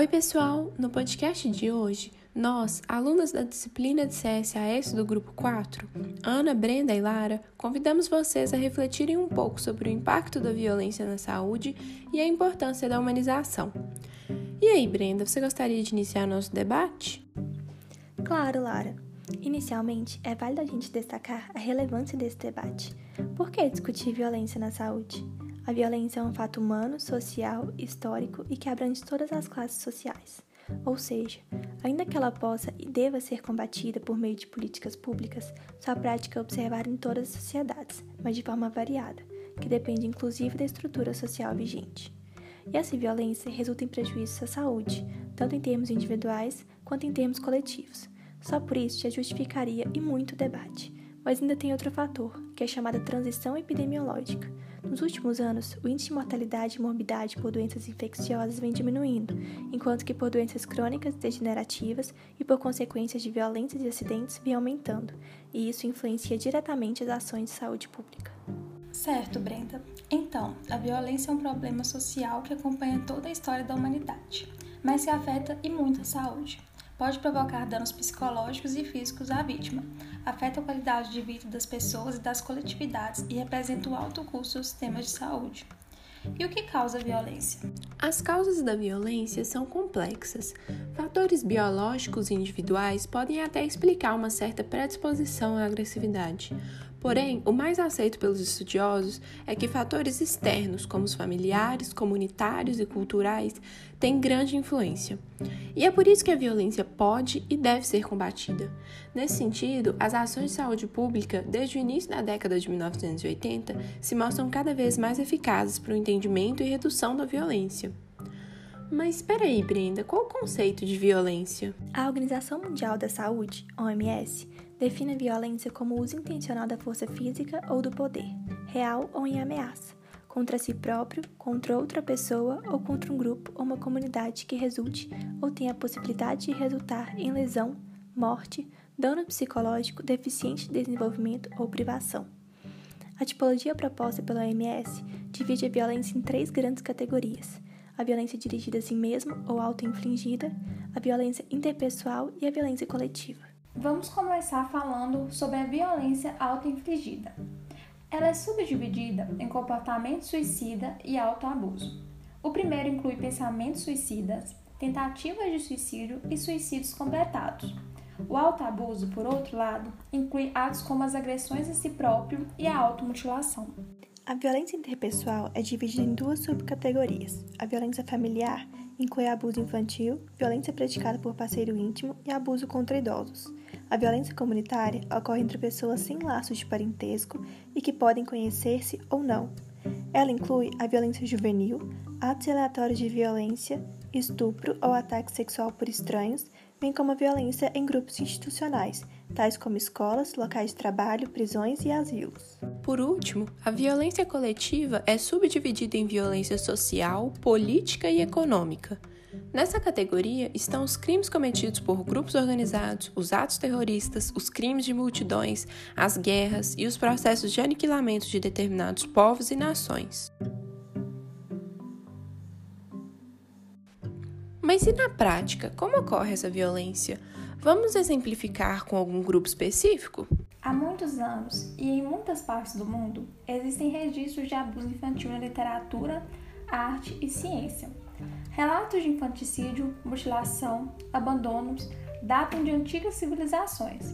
Oi, pessoal! No podcast de hoje, nós, alunas da disciplina de CSAS do grupo 4, Ana, Brenda e Lara, convidamos vocês a refletirem um pouco sobre o impacto da violência na saúde e a importância da humanização. E aí, Brenda, você gostaria de iniciar nosso debate? Claro, Lara. Inicialmente, é válido a gente destacar a relevância desse debate. Por que discutir violência na saúde? A violência é um fato humano, social, histórico e que abrange todas as classes sociais. Ou seja, ainda que ela possa e deva ser combatida por meio de políticas públicas, sua prática é observada em todas as sociedades, mas de forma variada, que depende inclusive da estrutura social vigente. E essa violência resulta em prejuízos à saúde, tanto em termos individuais quanto em termos coletivos. Só por isso já justificaria e muito debate. Mas ainda tem outro fator, que é chamada transição epidemiológica. Nos últimos anos, o índice de mortalidade e morbidade por doenças infecciosas vem diminuindo, enquanto que por doenças crônicas degenerativas e por consequências de violências e acidentes vem aumentando, e isso influencia diretamente as ações de saúde pública. Certo, Brenda. Então, a violência é um problema social que acompanha toda a história da humanidade, mas que afeta e muito a saúde pode provocar danos psicológicos e físicos à vítima, afeta a qualidade de vida das pessoas e das coletividades e representa um alto custo do sistema de saúde. E o que causa violência? As causas da violência são complexas. Fatores biológicos e individuais podem até explicar uma certa predisposição à agressividade. Porém, o mais aceito pelos estudiosos é que fatores externos, como os familiares, comunitários e culturais, têm grande influência. E é por isso que a violência pode e deve ser combatida. Nesse sentido, as ações de saúde pública, desde o início da década de 1980, se mostram cada vez mais eficazes para o entendimento e redução da violência. Mas espera aí, Brenda, qual o conceito de violência? A Organização Mundial da Saúde, OMS, define a violência como uso intencional da força física ou do poder, real ou em ameaça, contra si próprio, contra outra pessoa ou contra um grupo ou uma comunidade que resulte ou tenha a possibilidade de resultar em lesão, morte, dano psicológico, deficiente de desenvolvimento ou privação. A tipologia proposta pela OMS divide a violência em três grandes categorias a violência dirigida a si mesmo ou auto-infligida, a violência interpessoal e a violência coletiva. Vamos começar falando sobre a violência auto-infligida. Ela é subdividida em comportamento suicida e autoabuso. O primeiro inclui pensamentos suicidas, tentativas de suicídio e suicídios completados. O autoabuso, por outro lado, inclui atos como as agressões a si próprio e a automutilação. A violência interpessoal é dividida em duas subcategorias. A violência familiar inclui abuso infantil, violência praticada por parceiro íntimo e abuso contra idosos. A violência comunitária ocorre entre pessoas sem laços de parentesco e que podem conhecer-se ou não. Ela inclui a violência juvenil, atos aleatórios de violência, estupro ou ataque sexual por estranhos, bem como a violência em grupos institucionais, tais como escolas, locais de trabalho, prisões e asilos. Por último, a violência coletiva é subdividida em violência social, política e econômica. Nessa categoria estão os crimes cometidos por grupos organizados, os atos terroristas, os crimes de multidões, as guerras e os processos de aniquilamento de determinados povos e nações. Mas e na prática, como ocorre essa violência? Vamos exemplificar com algum grupo específico? Há muitos anos e em muitas partes do mundo existem registros de abuso infantil na literatura, arte e ciência. Relatos de infanticídio, mutilação, abandonos datam de antigas civilizações.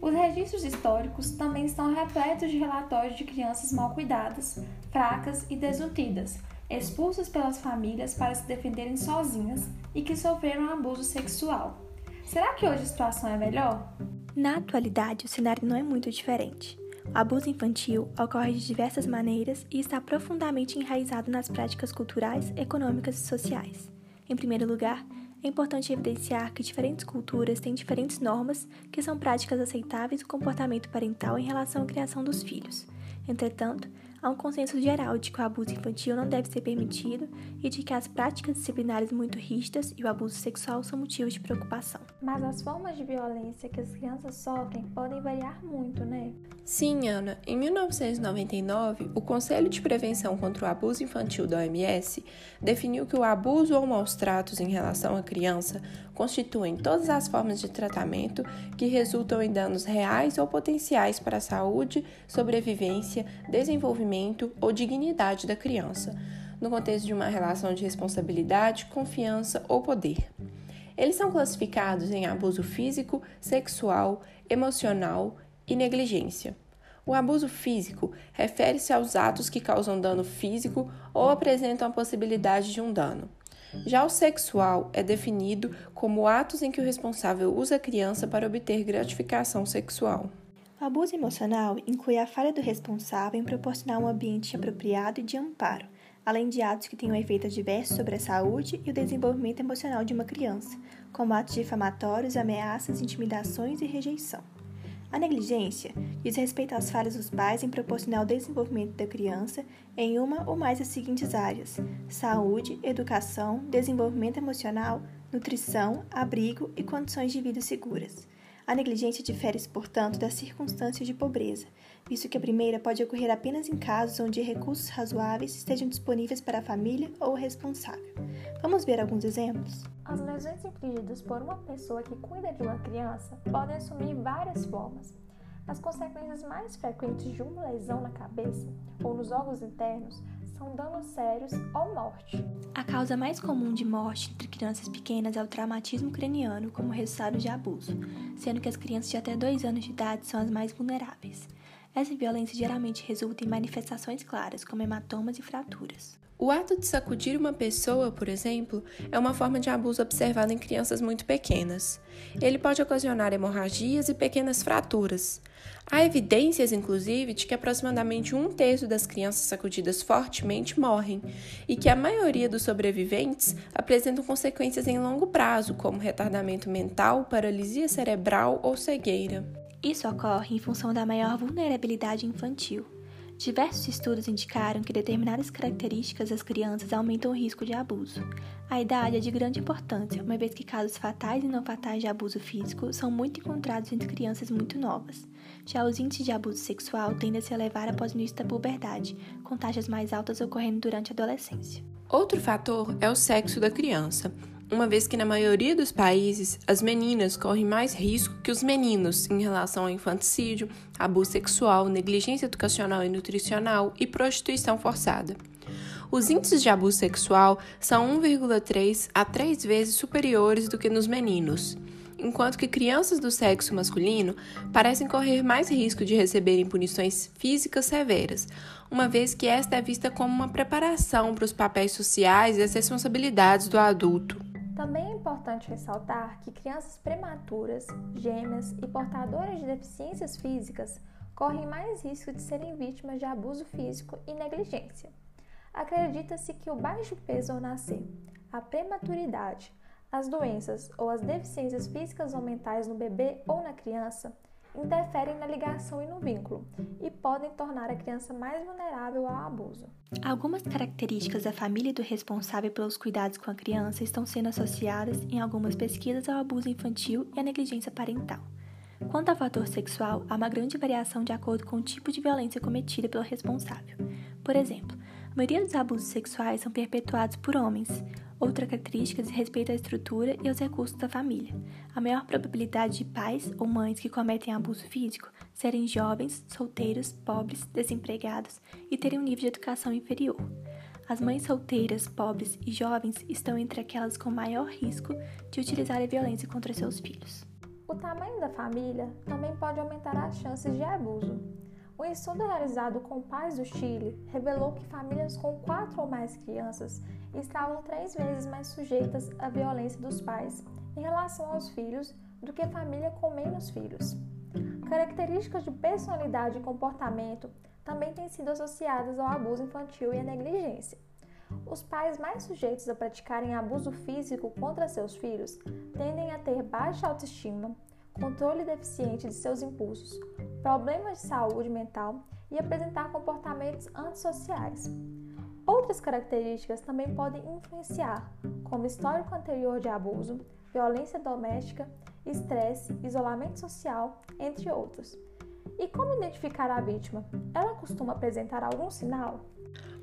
Os registros históricos também estão repletos de relatórios de crianças mal cuidadas, fracas e desnutridas, expulsas pelas famílias para se defenderem sozinhas e que sofreram abuso sexual. Será que hoje a situação é melhor? Na atualidade, o cenário não é muito diferente. O abuso infantil ocorre de diversas maneiras e está profundamente enraizado nas práticas culturais, econômicas e sociais. Em primeiro lugar, é importante evidenciar que diferentes culturas têm diferentes normas que são práticas aceitáveis do comportamento parental em relação à criação dos filhos. Entretanto, há um consenso geral de que o abuso infantil não deve ser permitido e de que as práticas disciplinares muito rígidas e o abuso sexual são motivos de preocupação. Mas as formas de violência que as crianças sofrem podem variar muito, né? Sim, Ana. Em 1999, o Conselho de Prevenção contra o Abuso Infantil da OMS definiu que o abuso ou maus tratos em relação à criança constituem todas as formas de tratamento que resultam em danos reais ou potenciais para a saúde, sobrevivência, desenvolvimento ou dignidade da criança, no contexto de uma relação de responsabilidade, confiança ou poder. Eles são classificados em abuso físico, sexual, emocional, e negligência. O abuso físico refere-se aos atos que causam dano físico ou apresentam a possibilidade de um dano. Já o sexual é definido como atos em que o responsável usa a criança para obter gratificação sexual. O abuso emocional inclui a falha do responsável em proporcionar um ambiente apropriado e de amparo, além de atos que tenham efeitos diversos sobre a saúde e o desenvolvimento emocional de uma criança, como atos difamatórios, ameaças, intimidações e rejeição. A negligência diz respeito às falhas dos pais em proporcionar o desenvolvimento da criança em uma ou mais das seguintes áreas: saúde, educação, desenvolvimento emocional, nutrição, abrigo e condições de vida seguras. A negligência difere, portanto, das circunstâncias de pobreza, visto que a primeira pode ocorrer apenas em casos onde recursos razoáveis estejam disponíveis para a família ou o responsável. Vamos ver alguns exemplos? As lesões infligidas por uma pessoa que cuida de uma criança podem assumir várias formas. As consequências mais frequentes de uma lesão na cabeça ou nos órgãos internos são danos sérios ou morte. A causa mais comum de morte entre crianças pequenas é o traumatismo craniano como resultado de abuso, sendo que as crianças de até 2 anos de idade são as mais vulneráveis. Essa violência geralmente resulta em manifestações claras, como hematomas e fraturas. O ato de sacudir uma pessoa, por exemplo, é uma forma de abuso observado em crianças muito pequenas. Ele pode ocasionar hemorragias e pequenas fraturas. Há evidências, inclusive, de que aproximadamente um terço das crianças sacudidas fortemente morrem e que a maioria dos sobreviventes apresentam consequências em longo prazo, como retardamento mental, paralisia cerebral ou cegueira. Isso ocorre em função da maior vulnerabilidade infantil. Diversos estudos indicaram que determinadas características das crianças aumentam o risco de abuso. A idade é de grande importância, uma vez que casos fatais e não fatais de abuso físico são muito encontrados entre crianças muito novas. Já os índices de abuso sexual tendem a se elevar após o início da puberdade, com taxas mais altas ocorrendo durante a adolescência. Outro fator é o sexo da criança uma vez que na maioria dos países as meninas correm mais risco que os meninos em relação ao infanticídio, abuso sexual, negligência educacional e nutricional e prostituição forçada. Os índices de abuso sexual são 1,3 a 3 vezes superiores do que nos meninos, enquanto que crianças do sexo masculino parecem correr mais risco de receberem punições físicas severas, uma vez que esta é vista como uma preparação para os papéis sociais e as responsabilidades do adulto. Também é importante ressaltar que crianças prematuras, gêmeas e portadoras de deficiências físicas correm mais risco de serem vítimas de abuso físico e negligência. Acredita-se que o baixo peso ao nascer, a prematuridade, as doenças ou as deficiências físicas ou mentais no bebê ou na criança interferem na ligação e no vínculo e podem tornar a criança mais vulnerável ao abuso. Algumas características da família do responsável pelos cuidados com a criança estão sendo associadas em algumas pesquisas ao abuso infantil e à negligência parental. Quanto ao fator sexual, há uma grande variação de acordo com o tipo de violência cometida pelo responsável. Por exemplo, a maioria dos abusos sexuais são perpetuados por homens, Outra característica diz respeito à estrutura e aos recursos da família. A maior probabilidade de pais ou mães que cometem abuso físico serem jovens, solteiros, pobres, desempregados e terem um nível de educação inferior. As mães solteiras, pobres e jovens estão entre aquelas com maior risco de utilizar a violência contra seus filhos. O tamanho da família também pode aumentar as chances de abuso. Um estudo realizado com pais do Chile revelou que famílias com quatro ou mais crianças estavam três vezes mais sujeitas à violência dos pais em relação aos filhos do que família com menos filhos. Características de personalidade e comportamento também têm sido associadas ao abuso infantil e à negligência. Os pais mais sujeitos a praticarem abuso físico contra seus filhos tendem a ter baixa autoestima, controle deficiente de seus impulsos, problemas de saúde mental e apresentar comportamentos antissociais. Outras características também podem influenciar, como histórico anterior de abuso, violência doméstica, estresse, isolamento social, entre outros. E como identificar a vítima? Ela costuma apresentar algum sinal?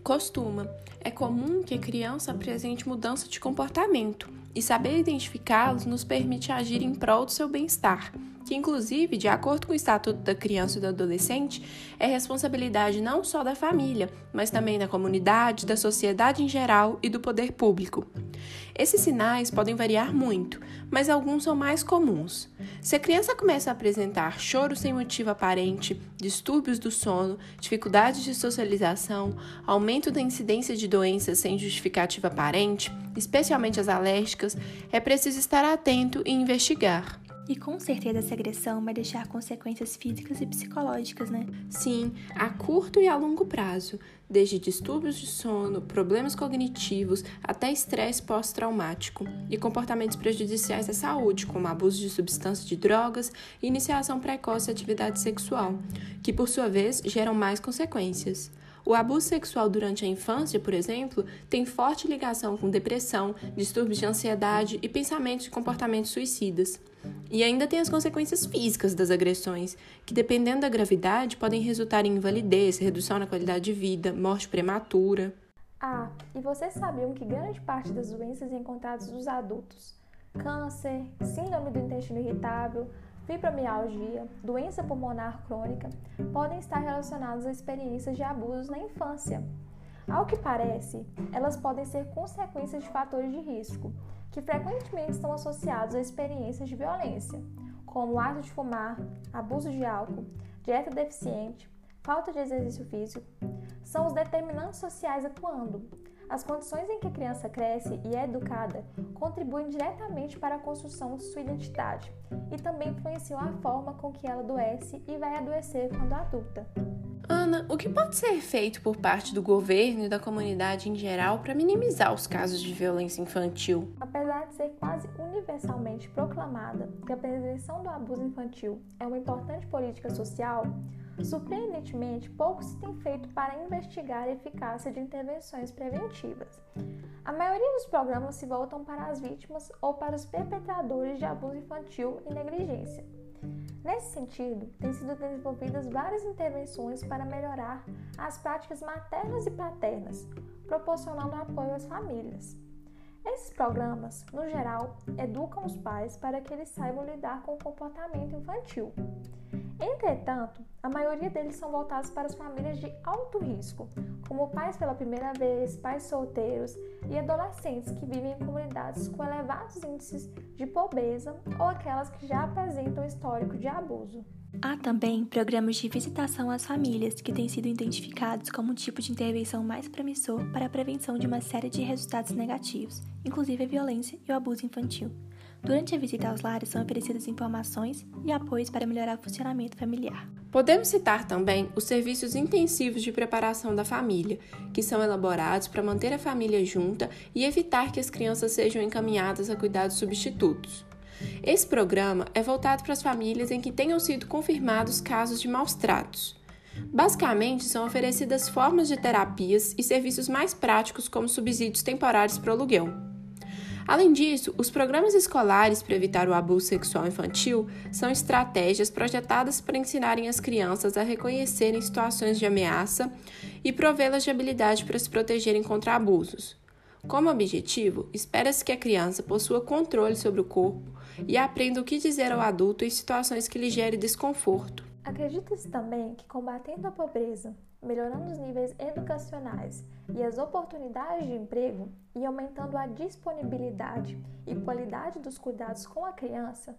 Costuma. É comum que a criança apresente mudança de comportamento, e saber identificá-los nos permite agir em prol do seu bem-estar que, inclusive, de acordo com o Estatuto da Criança e do Adolescente, é responsabilidade não só da família, mas também da comunidade, da sociedade em geral e do poder público. Esses sinais podem variar muito, mas alguns são mais comuns. Se a criança começa a apresentar choro sem motivo aparente, distúrbios do sono, dificuldades de socialização, aumento da incidência de doenças sem justificativa aparente, especialmente as alérgicas, é preciso estar atento e investigar. E com certeza essa agressão vai deixar consequências físicas e psicológicas, né? Sim, a curto e a longo prazo, desde distúrbios de sono, problemas cognitivos, até estresse pós-traumático e comportamentos prejudiciais à saúde, como abuso de substâncias de drogas e iniciação precoce de atividade sexual, que por sua vez geram mais consequências. O abuso sexual durante a infância, por exemplo, tem forte ligação com depressão, distúrbios de ansiedade e pensamentos de comportamentos suicidas. E ainda tem as consequências físicas das agressões, que dependendo da gravidade podem resultar em invalidez, redução na qualidade de vida, morte prematura. Ah, e vocês sabiam que grande parte das doenças encontradas nos adultos, câncer, síndrome do intestino irritável, fibromialgia, doença pulmonar crônica, podem estar relacionadas a experiências de abusos na infância. Ao que parece, elas podem ser consequências de fatores de risco, que frequentemente estão associados a experiências de violência, como o ato de fumar, abuso de álcool, dieta deficiente, falta de exercício físico. São os determinantes sociais atuando, as condições em que a criança cresce e é educada contribuem diretamente para a construção de sua identidade e também influenciam a forma com que ela adoece e vai adoecer quando adulta. Ana, o que pode ser feito por parte do governo e da comunidade em geral para minimizar os casos de violência infantil? Apesar de ser quase universalmente proclamada que a prevenção do abuso infantil é uma importante política social, Surpreendentemente, pouco se tem feito para investigar a eficácia de intervenções preventivas. A maioria dos programas se voltam para as vítimas ou para os perpetradores de abuso infantil e negligência. Nesse sentido, têm sido desenvolvidas várias intervenções para melhorar as práticas maternas e paternas, proporcionando apoio às famílias. Esses programas, no geral, educam os pais para que eles saibam lidar com o comportamento infantil. Entretanto, a maioria deles são voltados para as famílias de alto risco, como pais pela primeira vez, pais solteiros e adolescentes que vivem em comunidades com elevados índices de pobreza ou aquelas que já apresentam histórico de abuso. Há também programas de visitação às famílias que têm sido identificados como um tipo de intervenção mais promissor para a prevenção de uma série de resultados negativos, inclusive a violência e o abuso infantil. Durante a visita aos lares são oferecidas informações e apoios para melhorar o funcionamento familiar. Podemos citar também os serviços intensivos de preparação da família, que são elaborados para manter a família junta e evitar que as crianças sejam encaminhadas a cuidados substitutos. Esse programa é voltado para as famílias em que tenham sido confirmados casos de maus tratos. Basicamente, são oferecidas formas de terapias e serviços mais práticos, como subsídios temporários para o aluguel. Além disso, os programas escolares para evitar o abuso sexual infantil são estratégias projetadas para ensinarem as crianças a reconhecerem situações de ameaça e provê-las de habilidade para se protegerem contra abusos. Como objetivo, espera-se que a criança possua controle sobre o corpo e aprenda o que dizer ao adulto em situações que lhe gerem desconforto. Acredita-se também que combatendo a pobreza, melhorando os níveis educacionais e as oportunidades de emprego e aumentando a disponibilidade e qualidade dos cuidados com a criança,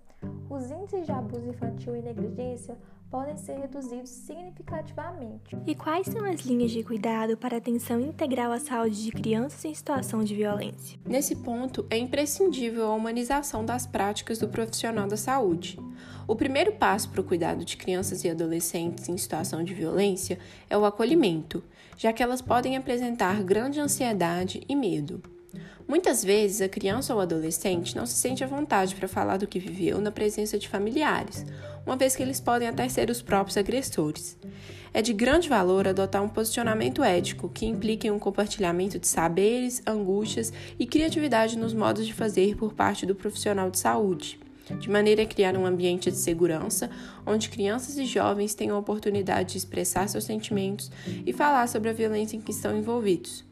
os índices de abuso infantil e negligência podem ser reduzidos significativamente. E quais são as linhas de cuidado para atenção integral à saúde de crianças em situação de violência? Nesse ponto, é imprescindível a humanização das práticas do profissional da saúde. O primeiro passo para o cuidado de crianças e adolescentes em situação de violência é o acolhimento, já que elas podem apresentar grande ansiedade e medo. Muitas vezes, a criança ou adolescente não se sente à vontade para falar do que viveu na presença de familiares, uma vez que eles podem até ser os próprios agressores. É de grande valor adotar um posicionamento ético que implique um compartilhamento de saberes, angústias e criatividade nos modos de fazer por parte do profissional de saúde. de maneira a criar um ambiente de segurança onde crianças e jovens tenham a oportunidade de expressar seus sentimentos e falar sobre a violência em que estão envolvidos.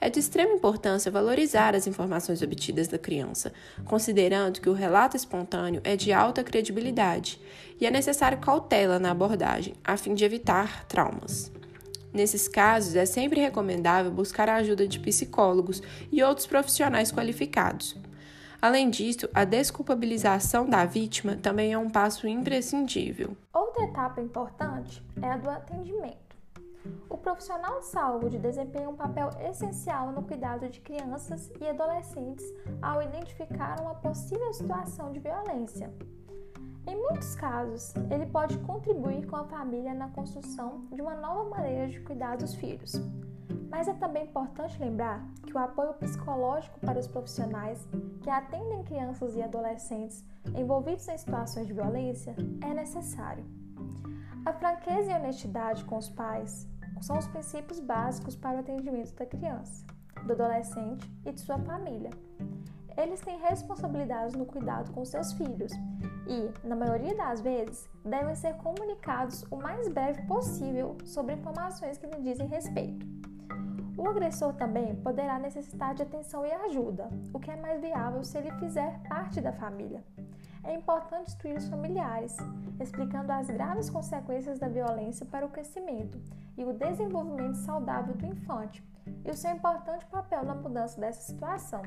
É de extrema importância valorizar as informações obtidas da criança, considerando que o relato espontâneo é de alta credibilidade e é necessário cautela na abordagem, a fim de evitar traumas. Nesses casos, é sempre recomendável buscar a ajuda de psicólogos e outros profissionais qualificados. Além disso, a desculpabilização da vítima também é um passo imprescindível. Outra etapa importante é a do atendimento. O profissional de saúde desempenha um papel essencial no cuidado de crianças e adolescentes ao identificar uma possível situação de violência. Em muitos casos, ele pode contribuir com a família na construção de uma nova maneira de cuidar dos filhos. Mas é também importante lembrar que o apoio psicológico para os profissionais que atendem crianças e adolescentes envolvidos em situações de violência é necessário. A franqueza e honestidade com os pais são os princípios básicos para o atendimento da criança, do adolescente e de sua família. Eles têm responsabilidades no cuidado com seus filhos e, na maioria das vezes, devem ser comunicados o mais breve possível sobre informações que lhe dizem respeito. O agressor também poderá necessitar de atenção e ajuda, o que é mais viável se ele fizer parte da família é importante instruir os familiares, explicando as graves consequências da violência para o crescimento e o desenvolvimento saudável do infante e o seu importante papel na mudança dessa situação.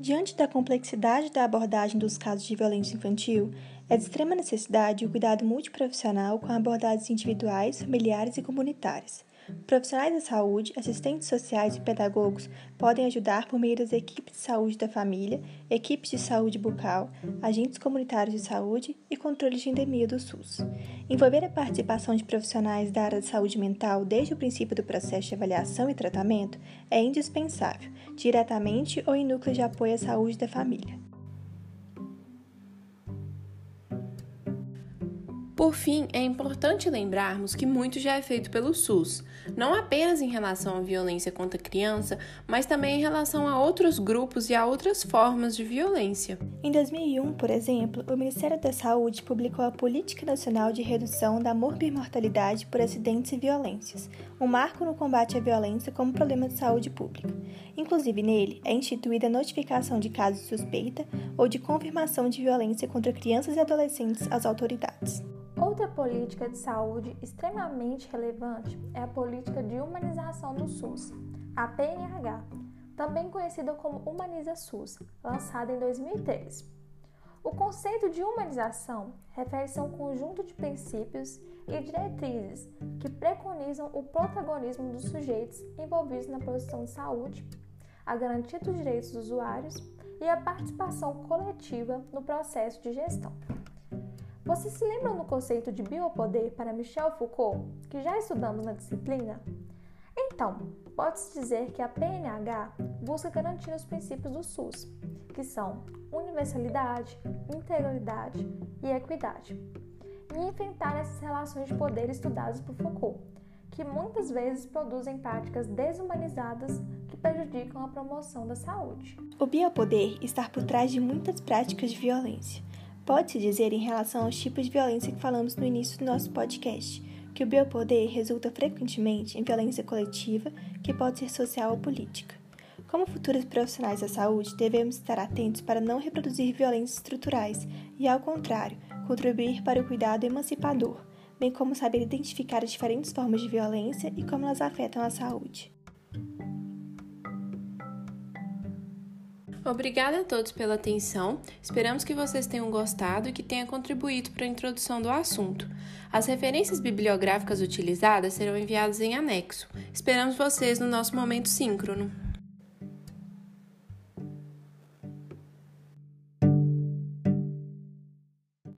Diante da complexidade da abordagem dos casos de violência infantil, é de extrema necessidade o cuidado multiprofissional com abordagens individuais, familiares e comunitárias. Profissionais da saúde, assistentes sociais e pedagogos podem ajudar por meio das equipes de saúde da família, equipes de saúde bucal, agentes comunitários de saúde e controle de endemia do SUS. Envolver a participação de profissionais da área de saúde mental desde o princípio do processo de avaliação e tratamento é indispensável, diretamente ou em núcleos de apoio à saúde da família. Por fim, é importante lembrarmos que muito já é feito pelo SUS, não apenas em relação à violência contra a criança, mas também em relação a outros grupos e a outras formas de violência. Em 2001, por exemplo, o Ministério da Saúde publicou a Política Nacional de Redução da Morbimortalidade por Acidentes e Violências, um marco no combate à violência como problema de saúde pública. Inclusive, nele é instituída a notificação de casos de suspeita ou de confirmação de violência contra crianças e adolescentes às autoridades. Outra política de saúde extremamente relevante é a política de humanização do SUS, a PNH, também conhecida como Humaniza SUS, lançada em 2003. O conceito de humanização refere-se a um conjunto de princípios e diretrizes que preconizam o protagonismo dos sujeitos envolvidos na produção de saúde, a garantia dos direitos dos usuários e a participação coletiva no processo de gestão. Vocês se lembram do conceito de biopoder para Michel Foucault, que já estudamos na disciplina? Então, pode-se dizer que a PNH busca garantir os princípios do SUS, que são universalidade, integralidade e equidade, e enfrentar essas relações de poder estudadas por Foucault, que muitas vezes produzem práticas desumanizadas que prejudicam a promoção da saúde. O biopoder está por trás de muitas práticas de violência Pode-se dizer, em relação aos tipos de violência que falamos no início do nosso podcast, que o biopoder resulta frequentemente em violência coletiva, que pode ser social ou política. Como futuros profissionais da saúde, devemos estar atentos para não reproduzir violências estruturais e, ao contrário, contribuir para o cuidado emancipador, bem como saber identificar as diferentes formas de violência e como elas afetam a saúde. Obrigada a todos pela atenção. Esperamos que vocês tenham gostado e que tenha contribuído para a introdução do assunto. As referências bibliográficas utilizadas serão enviadas em anexo. Esperamos vocês no nosso momento síncrono.